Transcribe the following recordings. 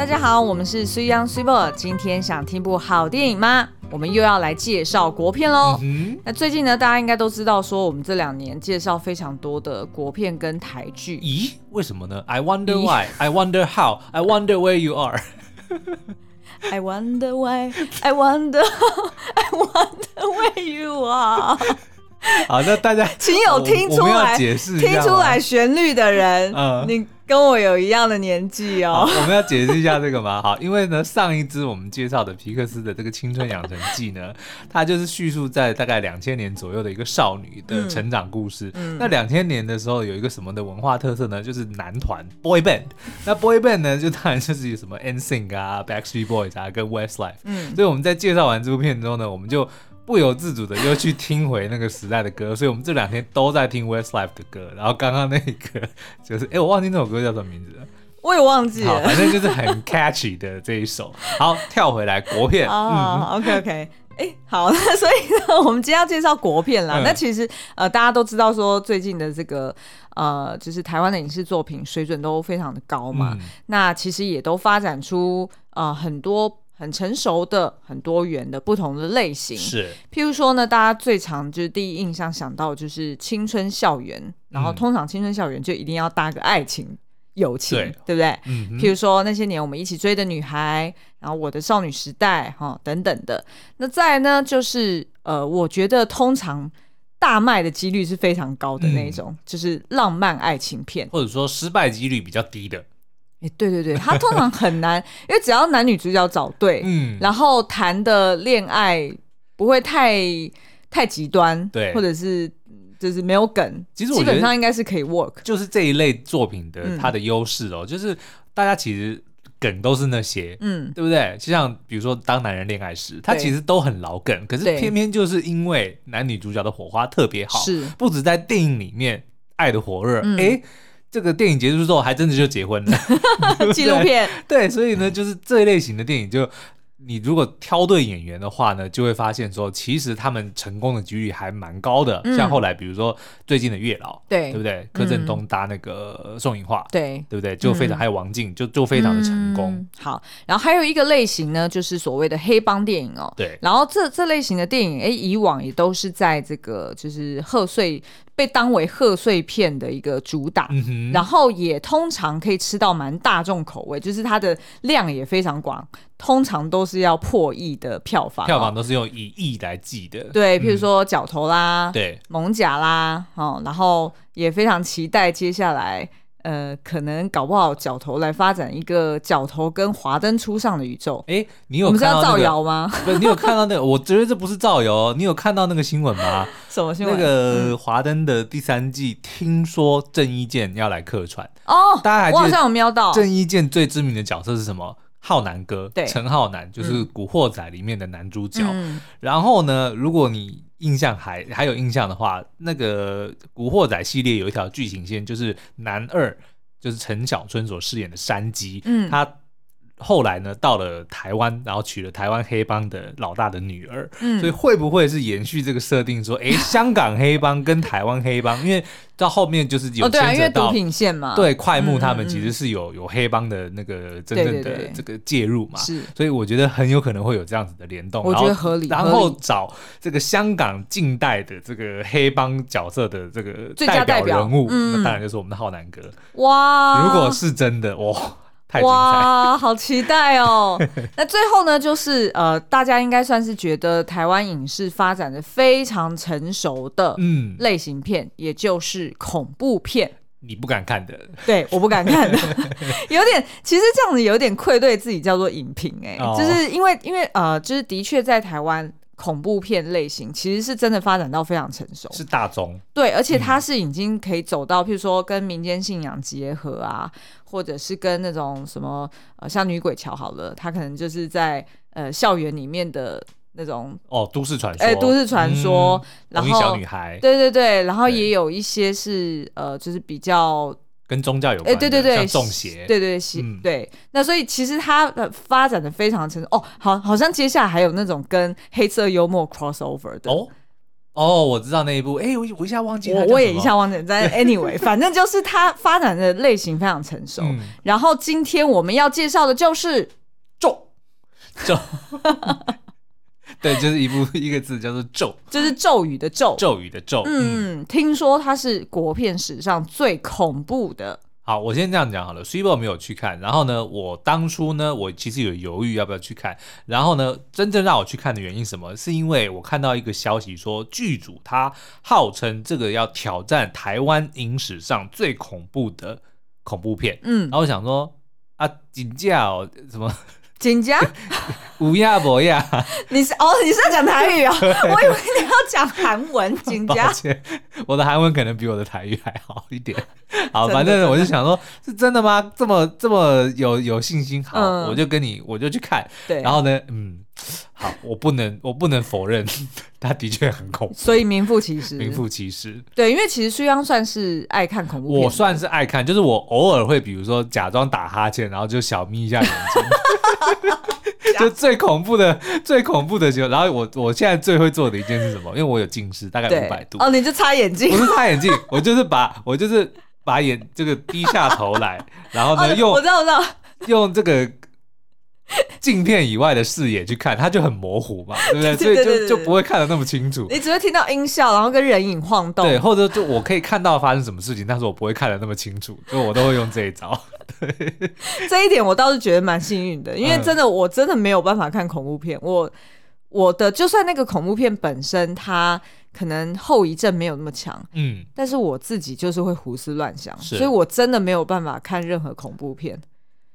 大家好，我们是水 young super。今天想听部好电影吗？我们又要来介绍国片喽。嗯、那最近呢，大家应该都知道，说我们这两年介绍非常多的国片跟台剧。咦？为什么呢？I wonder why. I wonder how. I wonder where you are. I wonder why. I wonder. I wonder where you are. 好，那大家 请有听出来解释听出来旋律的人，嗯，你跟我有一样的年纪哦。我们要解释一下这个吗？好，因为呢，上一支我们介绍的皮克斯的这个《青春养成记》呢，它就是叙述在大概两千年左右的一个少女的成长故事。嗯，那两千年的时候有一个什么的文化特色呢？就是男团 boy band。那 boy band 呢，就当然就是有什么 NSYNC 啊、Backstreet Boys 啊跟 Westlife。嗯，所以我们在介绍完这部片之后呢，我们就。不由自主的又去听回那个时代的歌，所以我们这两天都在听 Westlife 的歌。然后刚刚那个就是，哎、欸，我忘记那首歌叫什么名字了，我也忘记了。反正就是很 catchy 的这一首。好，跳回来国片。哦、嗯、OK OK，哎、欸，好，那所以呢，我们今天要介绍国片啦。嗯、那其实呃，大家都知道说最近的这个呃，就是台湾的影视作品水准都非常的高嘛。嗯、那其实也都发展出呃很多。很成熟的、很多元的不同的类型，是。譬如说呢，大家最常就是第一印象想到就是青春校园，嗯、然后通常青春校园就一定要搭个爱情、友情，对，对不对？嗯。譬如说那些年我们一起追的女孩，然后我的少女时代，哈、哦，等等的。那再呢，就是呃，我觉得通常大卖的几率是非常高的那一种，嗯、就是浪漫爱情片，或者说失败几率比较低的。哎，对对对，他通常很难，因为只要男女主角找对，嗯，然后谈的恋爱不会太太极端，对，或者是就是没有梗，其实基本上应该是可以 work。就是这一类作品的它的优势哦，嗯、就是大家其实梗都是那些，嗯，对不对？就像比如说《当男人恋爱时》，它其实都很老梗，可是偏偏就是因为男女主角的火花特别好，是。不止在电影里面爱的火热，哎、嗯。这个电影结束之后，还真的就结婚了。纪录片对，所以呢，就是这一类型的电影就。你如果挑对演员的话呢，就会发现说，其实他们成功的几率还蛮高的。嗯、像后来，比如说最近的《月老》，对，对不对？柯震东搭那个宋芸樺，对，对不对？就非常、嗯、还有王静，就就非常的成功、嗯。好，然后还有一个类型呢，就是所谓的黑帮电影哦。对，然后这这类型的电影，哎，以往也都是在这个就是贺岁被当为贺岁片的一个主打，嗯、然后也通常可以吃到蛮大众口味，就是它的量也非常广。通常都是要破亿的票房，票房都是用以亿来计的。对，譬如说《角头》啦，对，《艋舺》啦，哦，然后也非常期待接下来，呃，可能搞不好《角头》来发展一个《角头》跟《华灯初上》的宇宙。哎，你有看到、造谣吗？不，你有看到那个？我觉得这不是造谣。你有看到那个新闻吗？什么新闻？那个《华灯》的第三季，听说郑伊健要来客串哦。大家还记得我好像有瞄到郑伊健最知名的角色是什么？浩南哥，对陈浩南就是《古惑仔》里面的男主角。嗯、然后呢，如果你印象还还有印象的话，那个《古惑仔》系列有一条剧情线，就是男二就是陈小春所饰演的山鸡，嗯，他。后来呢，到了台湾，然后娶了台湾黑帮的老大的女儿，嗯，所以会不会是延续这个设定，说，哎，香港黑帮跟台湾黑帮，因为到后面就是有牵扯到，哦，对啊，毒品线嘛，对，快木他们其实是有有黑帮的那个真正的这个介入嘛，是，所以我觉得很有可能会有这样子的联动，我觉得合理，然后找这个香港近代的这个黑帮角色的这个代表人物，那当然就是我们的浩南哥，哇，如果是真的，哇。哇，好期待哦！那最后呢，就是呃，大家应该算是觉得台湾影视发展的非常成熟的嗯类型片，嗯、也就是恐怖片。你不敢看的，对，我不敢看的，有点，其实这样子有点愧对自己叫做影评哎，哦、就是因为因为呃，就是的确在台湾。恐怖片类型其实是真的发展到非常成熟，是大众对，而且它是已经可以走到，譬如说跟民间信仰结合啊，或者是跟那种什么呃，像女鬼桥好了，它可能就是在呃校园里面的那种哦，都市传说，哎，都市传说，然后小女孩，对对对，然后也有一些是呃，就是比较。跟宗教有关对对对，像中邪，对对邪，对。那所以其实它的发展的非常成熟哦，好，好像接下来还有那种跟黑色幽默 crossover 的哦，哦，我知道那一部，哎、欸，我我一下忘记了，我我也一下忘记了。但 anyway，反正就是它发展的类型非常成熟。嗯、然后今天我们要介绍的就是咒咒，对，就是一部一个字叫做咒，就是咒语的咒，咒语的咒。嗯，嗯听说它是国片史上最恐怖的。好，我先这样讲好了。Sweetbo 没有去看，然后呢，我当初呢，我其实有犹豫要不要去看。然后呢，真正让我去看的原因是什么？是因为我看到一个消息说，剧组他号称这个要挑战台湾影史上最恐怖的恐怖片。嗯，然后我想说啊，金价哦，什么？金价？乌鸦博呀？你是哦？你是要讲台语啊、哦？我以为你要讲韩文。抱歉，我的韩文可能比我的台语还好一点。好，反正我就想说，是真的吗？这么这么有有信心？好，嗯、我就跟你，我就去看。对，然后呢，嗯，好，我不能，我不能否认，他的确很恐怖。所以名副其实，名副其实。对，因为其实书央算是爱看恐怖片，我算是爱看，就是我偶尔会，比如说假装打哈欠，然后就小眯一下眼睛。就最恐怖的、最恐怖的时候，然后我我现在最会做的一件是什么？因为我有近视，大概五百度。哦，你就擦眼镜？不是擦眼镜，我就是把我就是。把眼这个低下头来，然后呢，用我知道我知道用这个镜片以外的视野去看，它就很模糊嘛，对不对？所以就就不会看得那么清楚。你只会听到音效，然后跟人影晃动，对，或者就我可以看到发生什么事情，但是我不会看得那么清楚，所以我都会用这一招。对，这一点我倒是觉得蛮幸运的，因为真的我真的没有办法看恐怖片，我我的就算那个恐怖片本身它。可能后遗症没有那么强，嗯，但是我自己就是会胡思乱想，所以我真的没有办法看任何恐怖片。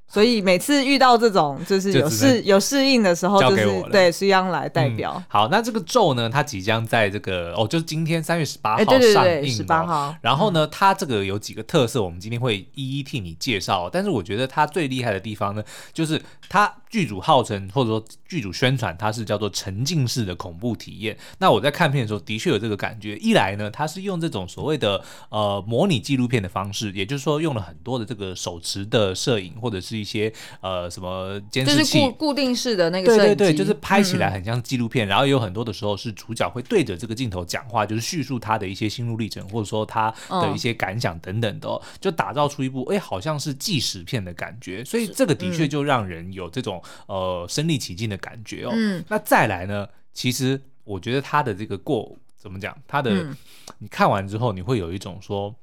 所以每次遇到这种就是有适有适应的时候，就是对是央来代表、嗯。好，那这个咒呢，它即将在这个哦，就是今天三月十八号上映、号。然后呢，嗯、它这个有几个特色，我们今天会一一替你介绍。但是我觉得它最厉害的地方呢，就是它剧组号称或者说剧组宣传，它是叫做沉浸式的恐怖体验。那我在看片的时候，的确有这个感觉。一来呢，它是用这种所谓的呃模拟纪录片的方式，也就是说用了很多的这个手持的摄影或者是。一些呃什么监视器，固固定式的那个，对对对，就是拍起来很像纪录片，嗯嗯，然后有很多的时候是主角会对着这个镜头讲话，就是叙述他的一些心路历程，或者说他的一些感想等等的，哦，就打造出一部哎好像是纪实片的感觉，所以这个的确就让人有这种呃身临其境的感觉哦。嗯，那再来呢，其实我觉得他的这个过怎么讲，他的，嗯，你看完之后你会有一种说。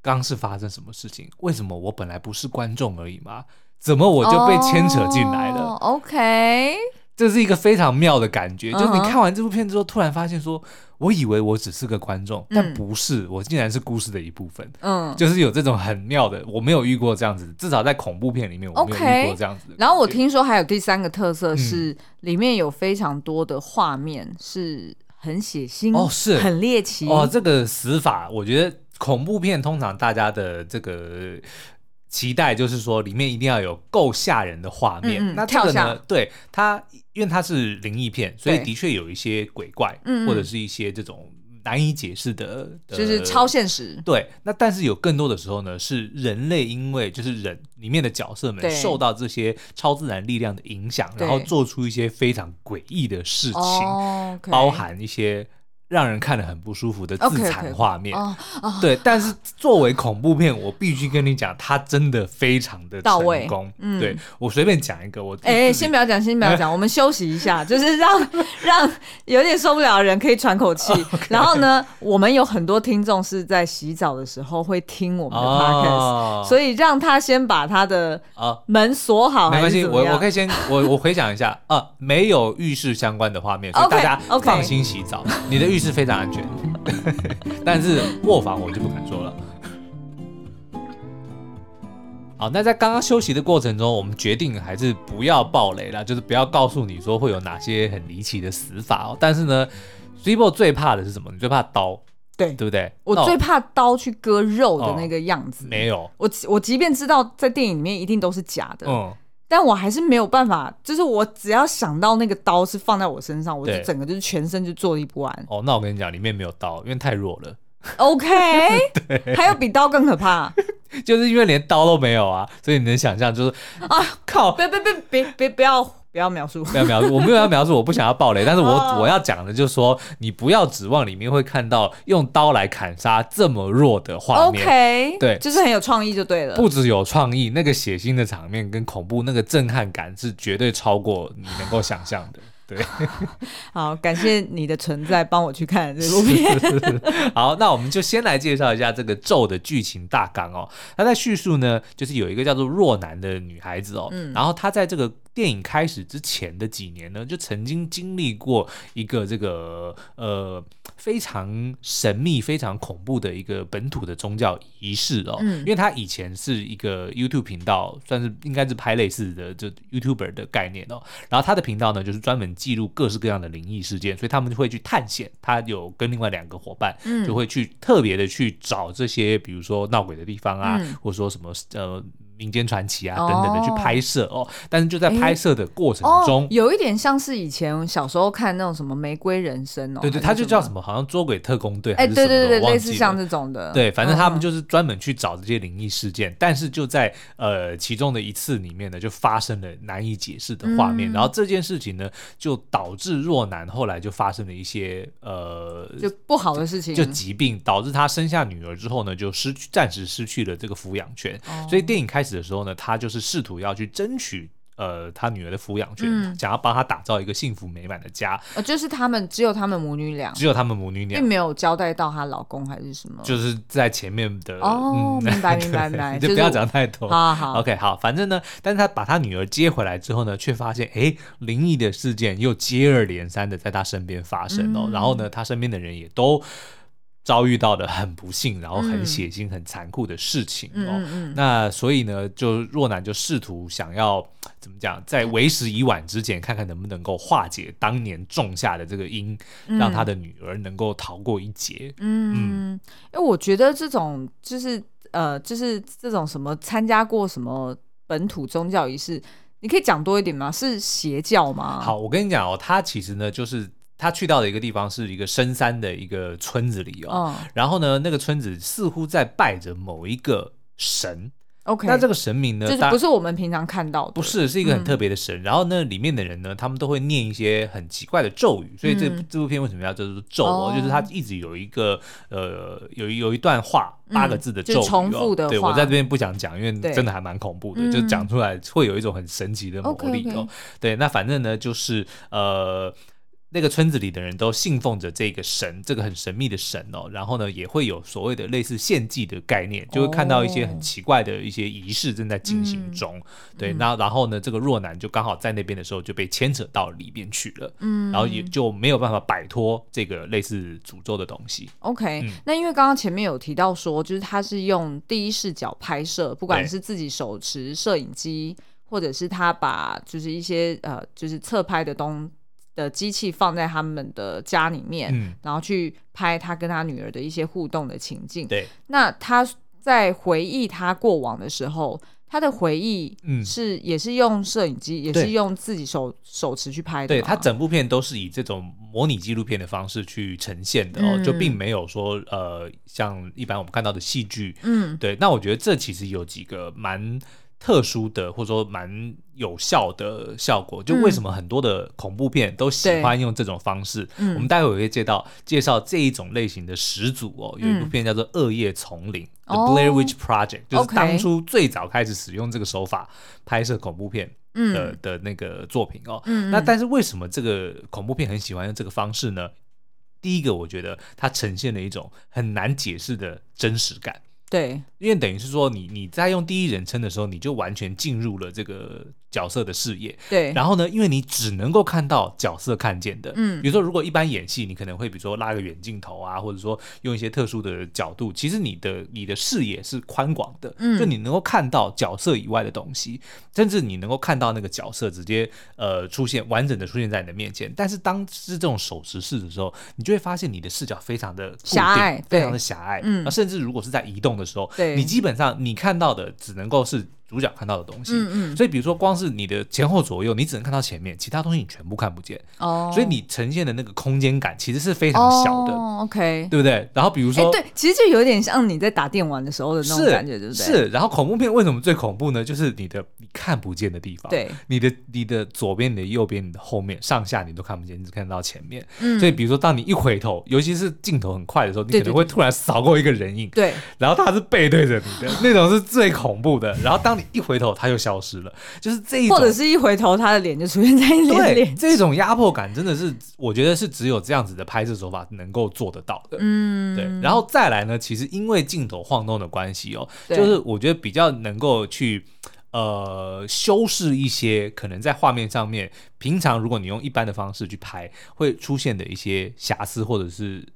刚是发生什么事情？为什么我本来不是观众而已吗？怎么我就被牵扯进来了？Oh，OK，这是一个非常妙的感觉。Uh. 就是你看完这部片之后，突然发现说，我以为我只是个观众，但不是，我竟然是故事的一部分。嗯，就是有这种很妙的，我没有遇过这样子，至少在恐怖片里面我没有遇过这样子。然后我听说还有第三个特色是，里面有非常多的画面是很血腥哦，是很猎奇哦。这个死法，我觉得。恐怖片通常大家的这个期待就是说，里面一定要有够吓人的画面。嗯嗯，那这个呢？下对它，因为它是灵异片，所以的确有一些鬼怪，对或者是一些这种难以解释的，就是超现实。对，那但是有更多的时候呢，是人类因为就是人里面的角色们受到这些超自然力量的影响，然后做出一些非常诡异的事情，包含一些。让人看了很不舒服的自残画面，对，但是作为恐怖片，我必须跟你讲，它真的非常的成功。嗯，对，我随便讲一个，我哎，先不要讲，先不要讲，我们休息一下，就是让 让有点受不了的人可以喘口气。然后呢，我们有很多听众是在洗澡的时候会听我们的 podcast，所以让他先把他的门锁好，没关系，我我可以先我我回想一下啊，没有浴室相关的画面，所以大家放心洗澡，你的浴。是非常安全，但是卧房我就不敢说了。好，那在刚刚休息的过程中，我们决定还是不要爆雷了，就是不要告诉你说会有哪些很离奇的死法哦。但是呢，Sweetbo 最怕的是什么？你最怕刀，对对不对？我最怕刀去割肉的那个样子。哦、没有，我我即便知道在电影里面一定都是假的，嗯。但我还是没有办法，就是我只要想到那个刀是放在我身上，我就整个就是全身就坐立不安。哦，那我跟你讲，里面没有刀，因为太弱了。OK，对还有比刀更可怕，就是因为连刀都没有啊，所以你能想象就是啊，靠，别别别别别不要不不要描述，不要描述，我没有要描述，我不想要暴雷，但是我、oh. 我要讲的就是说，你不要指望里面会看到用刀来砍杀这么弱的画面。OK，对，就是很有创意就对了。不只有创意，那个血腥的场面跟恐怖那个震撼感是绝对超过你能够想象的。对，好，感谢你的存在，帮我去看这部片。好，那我们就先来介绍一下这个咒的剧情大纲哦。他在叙述呢，就是有一个叫做若男的女孩子哦，嗯，然后她在这个。电影开始之前的几年呢，就曾经经历过一个这个呃非常神秘、非常恐怖的一个本土的宗教仪式哦。嗯，因为他以前是一个 YouTube 频道，算是应该是拍类似的就 YouTuber 的概念哦。然后他的频道呢，就是专门记录各式各样的灵异事件，所以他们就会去探险。他有跟另外两个伙伴，就会去特别的去找这些，比如说闹鬼的地方啊，嗯、或者说什么呃。民间传奇啊等等的去拍摄哦，哦，但是就在拍摄的过程中，哦，有一点像是以前小时候看那种什么《玫瑰人生》哦，对对，他就叫什么，好像捉鬼特工队，哎，对对对，类似像这种的，对，反正他们就是专门去找这些灵异事件，嗯，但是就在呃其中的一次里面呢，就发生了难以解释的画面，嗯，然后这件事情呢，就导致若男后来就发生了一些呃就不好的事情，就疾病导致他生下女儿之后呢，就失去暂时失去了这个抚养权，哦，所以电影开始的时候呢，他就是试图要去争取呃他女儿的抚养权，嗯、想要帮他打造一个幸福美满的家。呃，就是他们只有他们母女俩，只有他们母女俩，并没有交代到她老公还是什么。就是在前面的哦，嗯、明白 明白明白，就不要讲太多。好好，OK，好，反正呢，但是他把他女儿接回来之后呢，却发现哎，灵异的事件又接二连三的在他身边发生哦，嗯、然后呢，他身边的人也都。遭遇到的很不幸，然后很血腥、嗯、很残酷的事情哦。嗯嗯、那所以呢，就若男就试图想要怎么讲，在为时已晚之前，看看能不能够化解当年种下的这个因，嗯、让他的女儿能够逃过一劫。嗯，因为、嗯、我觉得这种就是呃，就是这种什么参加过什么本土宗教仪式，你可以讲多一点吗？是邪教吗？好，我跟你讲哦，他其实呢就是。他去到的一个地方是一个深山的一个村子里哦，嗯、然后呢，那个村子似乎在拜着某一个神。OK，那这个神明呢，就是不是我们平常看到的，不是，是一个很特别的神。嗯、然后呢，里面的人呢，他们都会念一些很奇怪的咒语，所以这、嗯、这部片为什么要叫做咒哦？就是他一直有一个呃，有有一段话，八个字的咒语、哦，嗯、重复的话。对，我在这边不想讲，因为真的还蛮恐怖的，就讲出来会有一种很神奇的魔力哦。Okay, okay 对，那反正呢，就是呃。那个村子里的人都信奉着这个神，这个很神秘的神哦。然后呢，也会有所谓的类似献祭的概念，就会看到一些很奇怪的一些仪式正在进行中。哦、对，那然后呢，这个若男就刚好在那边的时候就被牵扯到里边去了。嗯，然后也就没有办法摆脱这个类似诅咒的东西。OK，、嗯、那因为刚刚前面有提到说，就是他是用第一视角拍摄，不管是自己手持摄影机，或者是他把就是一些呃就是侧拍的东。的机器放在他们的家里面，嗯、然后去拍他跟他女儿的一些互动的情境。对，那他在回忆他过往的时候，他的回忆是、嗯、也是用摄影机，也是用自己手手持去拍的。对，他整部片都是以这种模拟纪录片的方式去呈现的哦，嗯、就并没有说呃像一般我们看到的戏剧。嗯，对。那我觉得这其实有几个蛮特殊的，或者说蛮。有效的效果，就为什么很多的恐怖片都喜欢用这种方式？嗯、我们待会儿会介绍介绍这一种类型的始祖哦。有一部片叫做《恶夜丛林》（The Blair Witch Project），就是当初最早开始使用这个手法拍摄恐怖片的、嗯、的那个作品哦。嗯、那但是为什么这个恐怖片很喜欢用这个方式呢？第一个，我觉得它呈现了一种很难解释的真实感。对，因为等于是说你，你在用第一人称的时候，你就完全进入了这个角色的视野。对，然后呢，因为你只能够看到角色看见的，嗯，比如说如果一般演戏，你可能会比如说拉个远镜头啊，或者说用一些特殊的角度，其实你的你的视野是宽广的，嗯，就你能够看到角色以外的东西，甚至你能够看到那个角色直接呃出现完整的出现在你的面前。但是当是这种手持式的时候，你就会发现你的视角非常的狭隘，非常的狭隘，嗯，甚至如果是在移动的时候，对，你基本上你看到的只能够是主角看到的东西。嗯嗯。所以比如说，光是你的前后左右，你只能看到前面，其他东西你全部看不见。哦。所以你呈现的那个空间感其实是非常小的。哦，OK。对不对？然后比如说，对，其实就有点像你在打电玩的时候的那种感觉，对不对？是。然后恐怖片为什么最恐怖呢？就是你的你看不见的地方。对。你的你的左边、你的右边、你的后面、上下你都看不见，你只看到前面。嗯。所以比如说，当你一回头，尤其是镜头很快的时候，你可能会突然扫过一个人影。对。然后他是背对着你的，那种是最恐怖的。然后当你一回头，他就消失了，就是这一种。或者是一回头，他的脸就出现在你脸。对，这种压迫感真的是，我觉得是只有这样子的拍摄手法能够做得到的。嗯，对。然后再来呢，其实因为镜头晃动的关系哦，就是我觉得比较能够去呃修饰一些可能在画面上面，平常如果你用一般的方式去拍会出现的一些瑕疵，或者是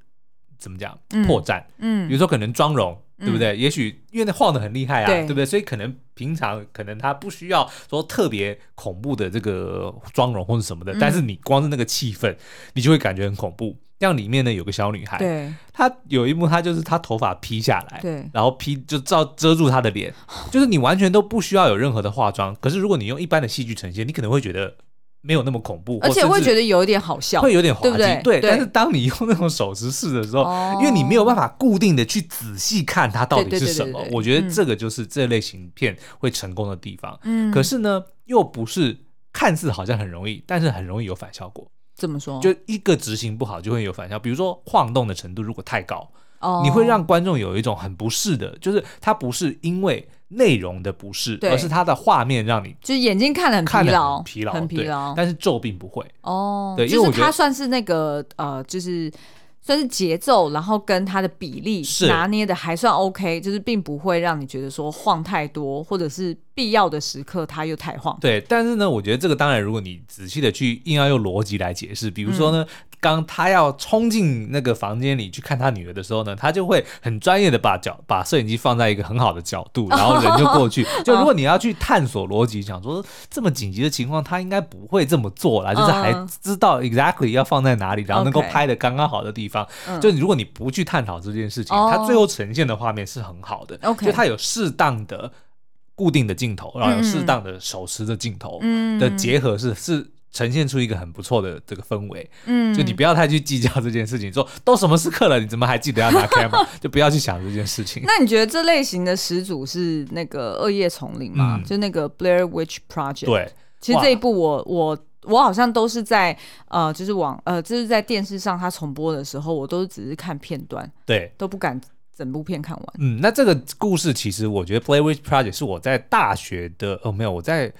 怎么讲破绽。嗯，比如说可能妆容。对不对？嗯、也许因为那晃得很厉害啊，对，对不对？所以可能平常可能他不需要说特别恐怖的这个妆容或者什么的，嗯、但是你光是那个气氛，你就会感觉很恐怖。像里面呢有个小女孩，对，她有一幕，她就是她头发披下来，对，然后披就照遮住她的脸，就是你完全都不需要有任何的化妆。可是如果你用一般的戏剧呈现，你可能会觉得。没有那么恐怖，而且会觉得有一点好笑，会有点滑稽，对，对，对。但是当你用那种手持式的时候，哦、因为你没有办法固定的去仔细看它到底是什么，我觉得这个就是这类型片会成功的地方。嗯，可是呢，又不是看似好像很容易，但是很容易有反效果。怎么说？就一个执行不好就会有反效，比如说晃动的程度如果太高，哦，你会让观众有一种很不适的，就是它不是因为。内容的不是，而是它的画面让你就是眼睛看了很疲劳，很疲劳，很疲劳。但是皱并不会。哦，对，就是它算是那个呃，就是算是节奏，然后跟它的比例拿捏的还算 OK，就是并不会让你觉得说晃太多，或者是必要的时刻他又太晃。对，但是呢，我觉得这个当然，如果你仔细的去硬要用逻辑来解释，比如说呢。嗯刚他要冲进那个房间里去看他女儿的时候呢，他就会很专业的把角把摄影机放在一个很好的角度，然后人就过去。就如果你要去探索逻辑，想说这么紧急的情况，他应该不会这么做啦，就是还知道 exactly 要放在哪里，然后能够拍的刚刚好的地方。就如果你不去探讨这件事情，他最后呈现的画面是很好的。就他有适当的固定的镜头，然后有适当的手持的镜头的结合是是。呈现出一个很不错的这个氛围，嗯，就你不要太去计较这件事情，说都什么时刻了，你怎么还记得要拿 camera？就不要去想这件事情。那你觉得这类型的始祖是那个《恶夜丛林》吗？嗯、就那个 Blair Witch Project？对，其实这一部我我我好像都是在呃，就是网呃，就是在电视上它重播的时候，我都只是看片段，对，都不敢整部片看完。嗯，那这个故事其实我觉得 Blair Witch Project 是我在大学的哦，没有我在。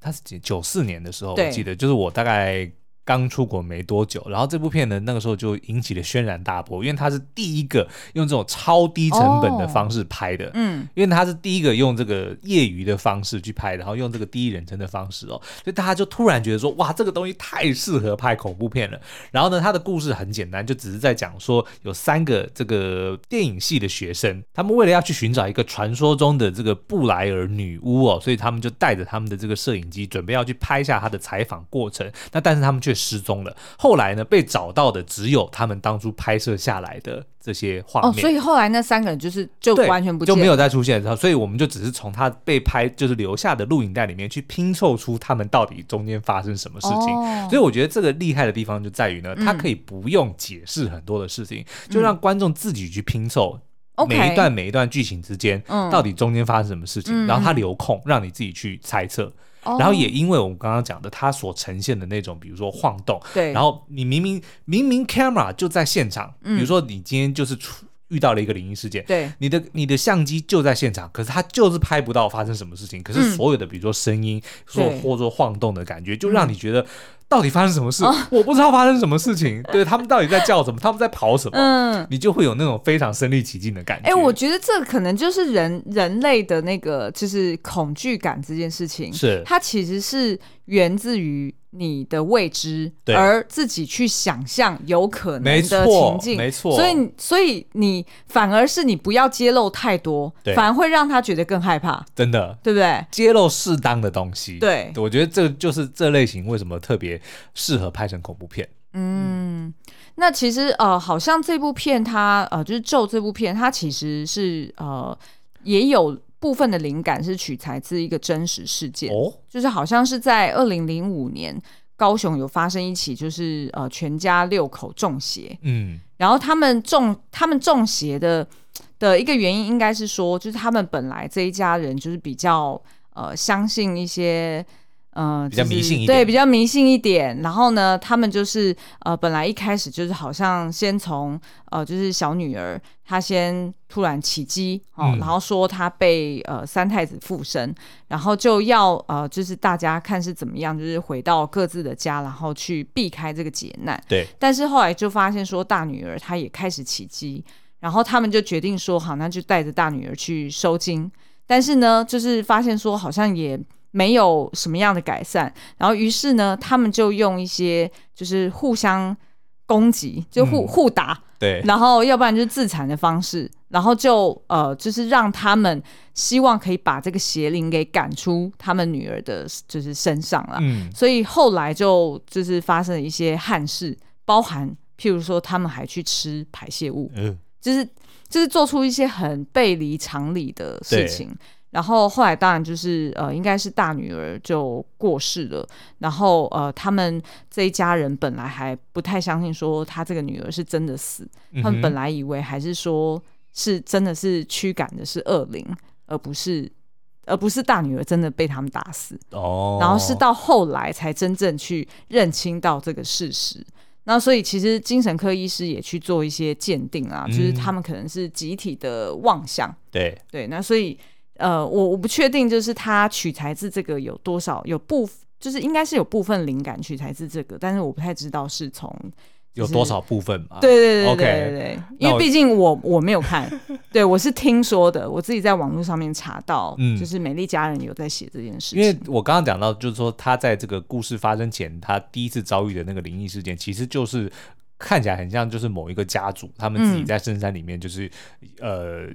他是九四年的时候，我记得就是我大概。刚出国没多久，然后这部片呢，那个时候就引起了轩然大波，因为他是第一个用这种超低成本的方式拍的，嗯，因为他是第一个用这个业余的方式去拍，然后用这个第一人称的方式哦，所以大家就突然觉得说，哇，这个东西太适合拍恐怖片了。然后呢，他的故事很简单，就只是在讲说有三个这个电影系的学生，他们为了要去寻找一个传说中的这个布莱尔女巫哦，所以他们就带着他们的这个摄影机，准备要去拍下他的采访过程。那但是他们却失踪了。后来呢，被找到的只有他们当初拍摄下来的这些画面。哦，所以后来那三个人就是就完全不就没有再出现。所以我们就只是从他被拍就是留下的录影带里面去拼凑出他们到底中间发生什么事情。哦，所以我觉得这个厉害的地方就在于呢，他可以不用解释很多的事情，嗯，就让观众自己去拼凑每一段每一段剧情之间到底中间发生什么事情，嗯，然后他留空让你自己去猜测。然后也因为我们刚刚讲的，它所呈现的那种，比如说晃动，对，然后你明明明明 camera 就在现场，比如说你今天就是出遇到了一个灵异事件，对，你的你的相机就在现场，可是它就是拍不到发生什么事情，可是所有的比如说声音，说或者说晃动的感觉，就让你觉得。到底发生什么事？我不知道发生什么事情。对，他们到底在叫什么？他们在跑什么？嗯，你就会有那种非常身临其境的感觉。哎，我觉得这可能就是人人类的那个，就是恐惧感这件事情。是，它其实是源自于你的未知，而自己去想象有可能的情境。没错，所以所以你反而是你不要揭露太多，反而会让他觉得更害怕。真的，对不对？揭露适当的东西。对，我觉得这就是这类型为什么特别。适合拍成恐怖片。嗯，那其实呃，好像这部片它呃，就是咒这部片，它其实是呃，也有部分的灵感是取材自一个真实事件，哦，就是好像是在二零零五年高雄有发生一起，就是呃全家六口中邪，嗯，然后他们中他们中邪的的一个原因应该是说，就是他们本来这一家人就是比较呃相信一些。呃，比较迷信一点，对，比较迷信一点。然后呢，他们就是呃，本来一开始就是好像先从呃，就是小女儿她先突然起机哦，嗯、然后说她被呃三太子附身，然后就要呃，就是大家看是怎么样，就是回到各自的家，然后去避开这个劫难。对。但是后来就发现说大女儿她也开始起机，然后他们就决定说好，那就带着大女儿去收金。但是呢，就是发现说好像也。没有什么样的改善，然后于是呢，他们就用一些就是互相攻击，就互、嗯、互打，对，然后要不然就是自残的方式，然后就呃，就是让他们希望可以把这个邪灵给赶出他们女儿的，就是身上了。嗯，所以后来就就是发生了一些憾事，包含譬如说他们还去吃排泄物，嗯，就是就是做出一些很背离常理的事情。然后后来当然就是呃，应该是大女儿就过世了。然后呃，他们这一家人本来还不太相信说他这个女儿是真的死，他们本来以为还是说是真的是驱赶的是恶灵，而不是而不是大女儿真的被他们打死。哦。然后是到后来才真正去认清到这个事实。那所以其实精神科医师也去做一些鉴定啊，就是他们可能是集体的妄想。对对，那所以。呃，我我不确定，就是他取材自这个有多少，有部就是应该是有部分灵感取材自这个，但是我不太知道是从、就是、有多少部分嘛。对对对对对因为毕竟我我没有看，对我是听说的，我自己在网络上面查到，嗯，就是美丽家人有在写这件事情。因为我刚刚讲到，就是说他在这个故事发生前，他第一次遭遇的那个灵异事件，其实就是看起来很像，就是某一个家族他们自己在深山里面，就是、嗯、呃。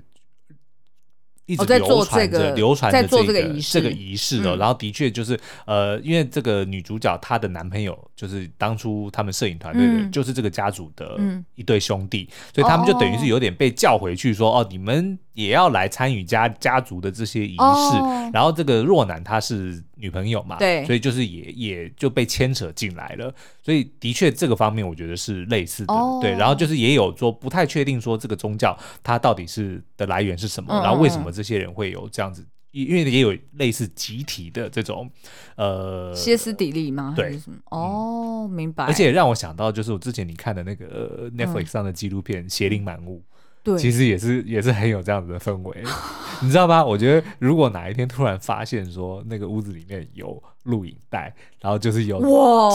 一直流传着，流传着这个这个仪式的，然后的确就是呃，因为这个女主角她的男朋友就是当初他们摄影团队的，就是这个家族的一对兄弟，所以他们就等于是有点被叫回去说哦，你们也要来参与家家族的这些仪式。然后这个若男他是女朋友嘛，对，所以就是也也就被牵扯进来了。所以的确这个方面我觉得是类似的，对。然后就是也有说不太确定说这个宗教它到底是的来源是什么，然后为什么。这些人会有这样子，因为也有类似集体的这种，呃，歇斯底里吗？对，哦，嗯、明白。而且让我想到，就是我之前你看的那个 Netflix 上的纪录片《邪灵满屋》。对，其实也是也是很有这样子的氛围，你知道吗？我觉得如果哪一天突然发现说那个屋子里面有录影带，然后就是有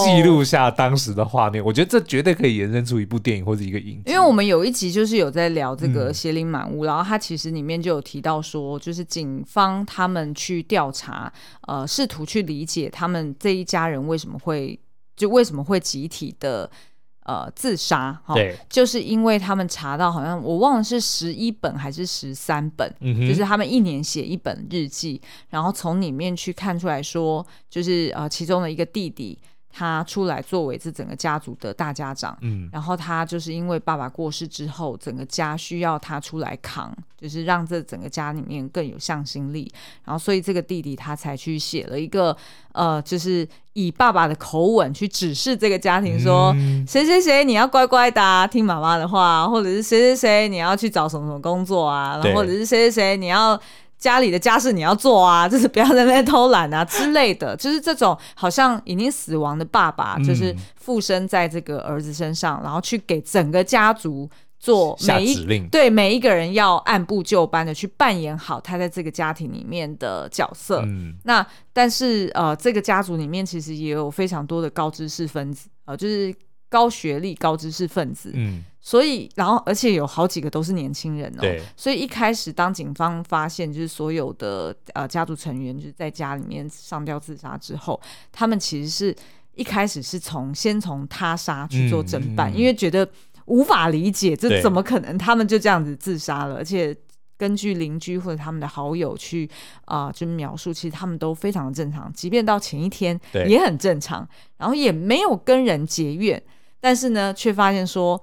记录下当时的画面，我觉得这绝对可以延伸出一部电影或者一个影集。因为我们有一集就是有在聊这个邪灵满屋，嗯、然后它其实里面就有提到说，就是警方他们去调查，呃，试图去理解他们这一家人为什么会就为什么会集体的。呃，自杀哈，就是因为他们查到好像我忘了是十一本还是十三本，嗯，就是他们一年写一本日记，然后从里面去看出来说，就是呃，其中的一个弟弟。他出来作为这整个家族的大家长，嗯，然后他就是因为爸爸过世之后，整个家需要他出来扛，就是让这整个家里面更有向心力，然后所以这个弟弟他才去写了一个，呃，就是以爸爸的口吻去指示这个家庭说，嗯、谁谁谁你要乖乖的、啊、听妈妈的话，或者是谁谁谁你要去找什么什么工作啊，然后或者是谁谁谁你要。家里的家事你要做啊，就是不要在那边偷懒啊之类的，就是这种好像已经死亡的爸爸，就是附身在这个儿子身上，嗯、然后去给整个家族做每一，下指令，对，每一个人要按部就班的去扮演好他在这个家庭里面的角色。嗯，那但是呃，这个家族里面其实也有非常多的高知识分子，呃，就是高学历、高知识分子。嗯。所以，然后，而且有好几个都是年轻人哦。对。所以一开始，当警方发现就是所有的呃家族成员就是在家里面上吊自杀之后，他们其实是一开始是从先从他杀去做侦办，嗯嗯、因为觉得无法理解这怎么可能，他们就这样子自杀了。而且根据邻居或者他们的好友去啊、呃，就描述，其实他们都非常的正常，即便到前一天也很正常，然后也没有跟人结怨，但是呢，却发现说。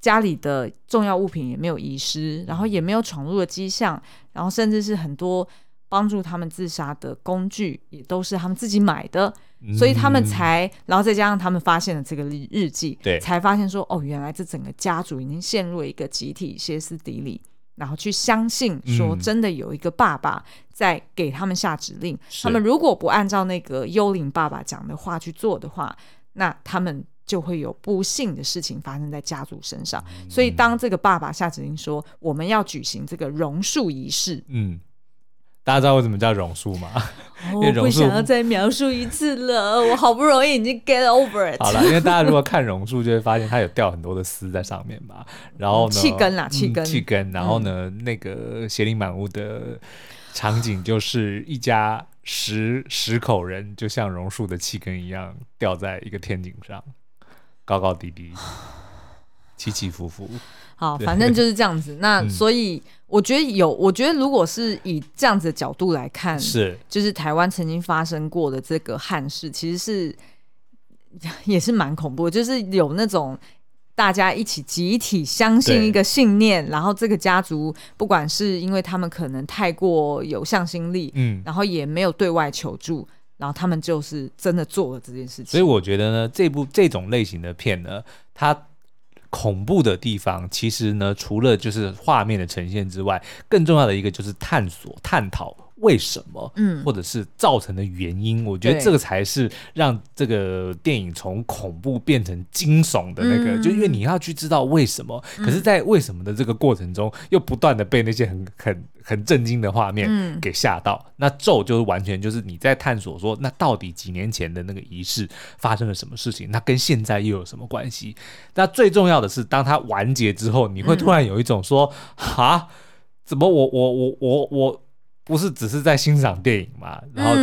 家里的重要物品也没有遗失，然后也没有闯入的迹象，然后甚至是很多帮助他们自杀的工具也都是他们自己买的，嗯、所以他们才，然后再加上他们发现了这个日日记，对，才发现说，哦，原来这整个家族已经陷入了一个集体歇斯底里，然后去相信说真的有一个爸爸在给他们下指令，嗯、他们如果不按照那个幽灵爸爸讲的话去做的话，那他们。就会有不幸的事情发生在家族身上，嗯、所以当这个爸爸下指令说我们要举行这个榕树仪式，嗯，大家知道为什么叫榕树吗？我不想要再描述一次了，我好不容易已经 get over it。好了，因为大家如果看榕树，就会发现它有掉很多的丝在上面嘛，然后呢，气根啦，气根，气、嗯、根，然后呢，嗯、那个邪灵满屋的场景就是一家十十口人，就像榕树的气根一样，掉在一个天井上。高高低低，起起伏伏。好，反正就是这样子。那所以我觉得有，我觉得如果是以这样子的角度来看，是就是台湾曾经发生过的这个憾事，其实是 也是蛮恐怖的。就是有那种大家一起集体相信一个信念，然后这个家族不管是因为他们可能太过有向心力，嗯，然后也没有对外求助。然后他们就是真的做了这件事情，所以我觉得呢，这部这种类型的片呢，它恐怖的地方，其实呢，除了就是画面的呈现之外，更重要的一个就是探索、探讨。为什么？嗯，或者是造成的原因，我觉得这个才是让这个电影从恐怖变成惊悚的那个，嗯、就因为你要去知道为什么。嗯、可是，在为什么的这个过程中，又不断的被那些很很很震惊的画面给吓到。嗯、那咒就是完全就是你在探索说，那到底几年前的那个仪式发生了什么事情？那跟现在又有什么关系？那最重要的是，当它完结之后，你会突然有一种说，哈、嗯，怎么我我我我我。不是只是在欣赏电影嘛，然后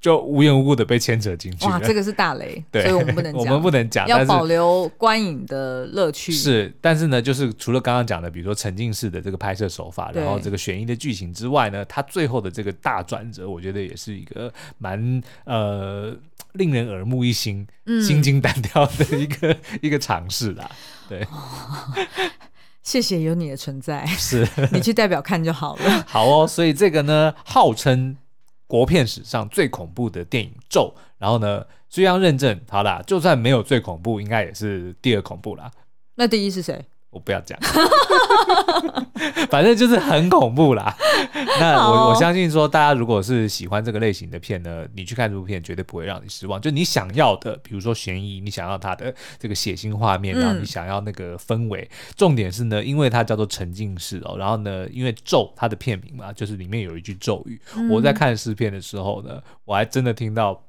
就无缘无故的被牵扯进去。哇，这个是大雷，对，所以我们不能讲，我们不能讲，要保留观影的乐趣。是，但是呢，就是除了刚刚讲的，比如说沉浸式的这个拍摄手法，然后这个悬疑的剧情之外呢，它最后的这个大转折，我觉得也是一个蛮呃令人耳目一新、心惊胆跳的一个 一个尝试啦。对。谢谢有你的存在，是 你去代表看就好了。好哦，所以这个呢，号称国片史上最恐怖的电影《咒》，然后呢，虽然认证好啦，就算没有最恐怖，应该也是第二恐怖啦。那第一是谁？我不要讲，反正就是很恐怖啦。那我、哦、我相信说，大家如果是喜欢这个类型的片呢，你去看这部片绝对不会让你失望。就你想要的，比如说悬疑，你想要它的这个血腥画面，然后你想要那个氛围。嗯、重点是呢，因为它叫做沉浸式哦，然后呢，因为咒它的片名嘛，就是里面有一句咒语。嗯、我在看试片的时候呢，我还真的听到。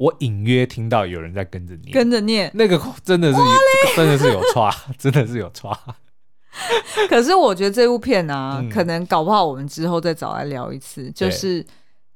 我隐约听到有人在跟着念，跟着念，那个真的是有，真的是有差，真的是有差。可是我觉得这部片啊，嗯、可能搞不好我们之后再找来聊一次，就是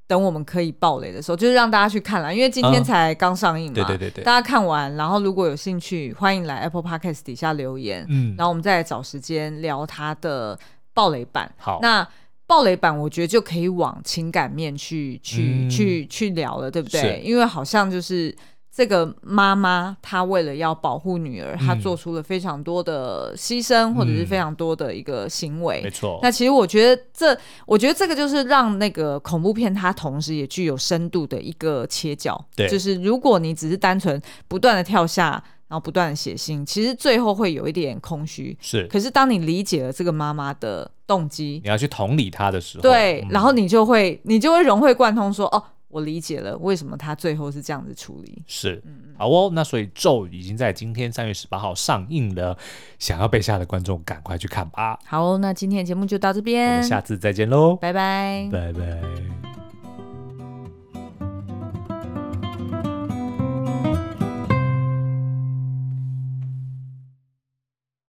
等我们可以爆雷的时候，就是让大家去看了。因为今天才刚上映嘛，对对对对，大家看完，然后如果有兴趣，欢迎来 Apple Podcast 底下留言，嗯，然后我们再找时间聊它的爆雷版。好，那。爆雷版，我觉得就可以往情感面去去去去聊了，对不对？因为好像就是这个妈妈，她为了要保护女儿，她做出了非常多的牺牲，嗯、或者是非常多的一个行为。没错。那其实我觉得这，我觉得这个就是让那个恐怖片它同时也具有深度的一个切角。对。就是如果你只是单纯不断的跳下。然后不断的写信，其实最后会有一点空虚。是，可是当你理解了这个妈妈的动机，你要去同理她的时候，对，嗯、然后你就会，你就会融会贯通说，说哦，我理解了为什么她最后是这样子处理。是，嗯、好哦，那所以咒已经在今天三月十八号上映了，想要被吓的观众赶快去看吧。好，那今天的节目就到这边，我们下次再见喽，拜拜，拜拜。